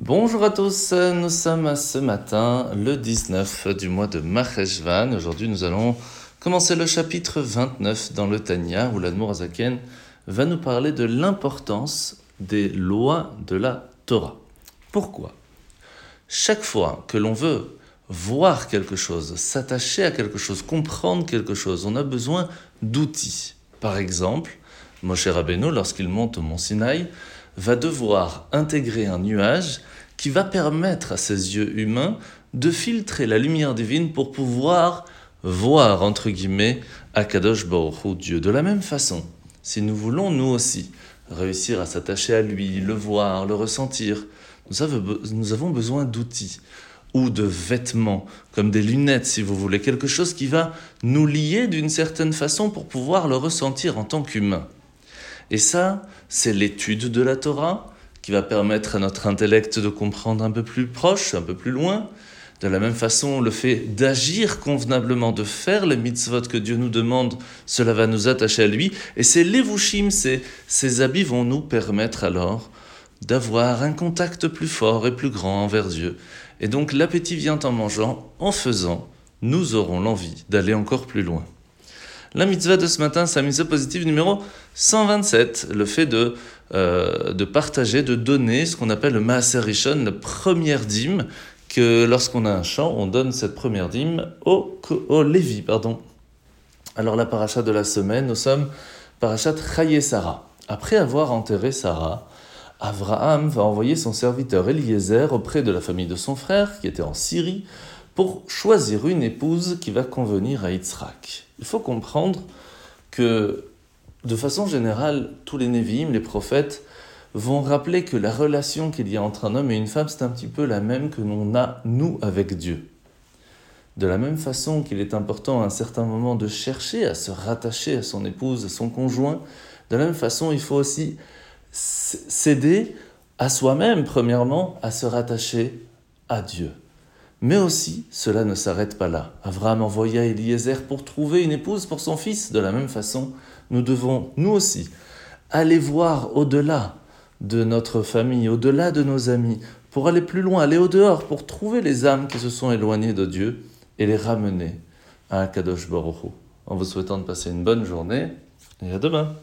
Bonjour à tous, nous sommes ce matin le 19 du mois de Maheshvan. Aujourd'hui, nous allons commencer le chapitre 29 dans le Tanya où l'Admour Azaken va nous parler de l'importance des lois de la Torah. Pourquoi? Chaque fois que l'on veut voir quelque chose, s'attacher à quelque chose, comprendre quelque chose, on a besoin d'outils. Par exemple, Moshe Rabbeinu, lorsqu'il monte au mont Sinaï, va devoir intégrer un nuage qui va permettre à ses yeux humains de filtrer la lumière divine pour pouvoir voir, entre guillemets, Akadosh Baruch Dieu. De la même façon, si nous voulons, nous aussi, réussir à s'attacher à lui, le voir, le ressentir, nous avons besoin d'outils ou de vêtements, comme des lunettes si vous voulez, quelque chose qui va nous lier d'une certaine façon pour pouvoir le ressentir en tant qu'humain. Et ça, c'est l'étude de la Torah qui va permettre à notre intellect de comprendre un peu plus proche, un peu plus loin. De la même façon, le fait d'agir convenablement, de faire les mitzvot que Dieu nous demande, cela va nous attacher à lui. Et ces levushim, ces, ces habits vont nous permettre alors d'avoir un contact plus fort et plus grand envers Dieu. Et donc l'appétit vient en mangeant, en faisant, nous aurons l'envie d'aller encore plus loin. La mitzvah de ce matin, c'est la mitzvah positive numéro 127, le fait de, euh, de partager, de donner ce qu'on appelle le Maaser Rishon, la première dîme, que lorsqu'on a un champ, on donne cette première dîme au, Lévi. Pardon. Alors la paracha de la semaine, nous sommes parachat Chaye Sarah. Après avoir enterré Sarah, Abraham va envoyer son serviteur Eliezer auprès de la famille de son frère, qui était en Syrie, pour choisir une épouse qui va convenir à Yitzhak. Il faut comprendre que, de façon générale, tous les Névim, les prophètes, vont rappeler que la relation qu'il y a entre un homme et une femme, c'est un petit peu la même que l'on a, nous, avec Dieu. De la même façon qu'il est important à un certain moment de chercher à se rattacher à son épouse, à son conjoint, de la même façon, il faut aussi s'aider à soi-même, premièrement, à se rattacher à Dieu. Mais aussi, cela ne s'arrête pas là. Abraham envoya Eliezer pour trouver une épouse pour son fils. De la même façon, nous devons, nous aussi, aller voir au-delà de notre famille, au-delà de nos amis, pour aller plus loin, aller au-dehors, pour trouver les âmes qui se sont éloignées de Dieu et les ramener à Kadosh Baruch En vous souhaitant de passer une bonne journée et à demain.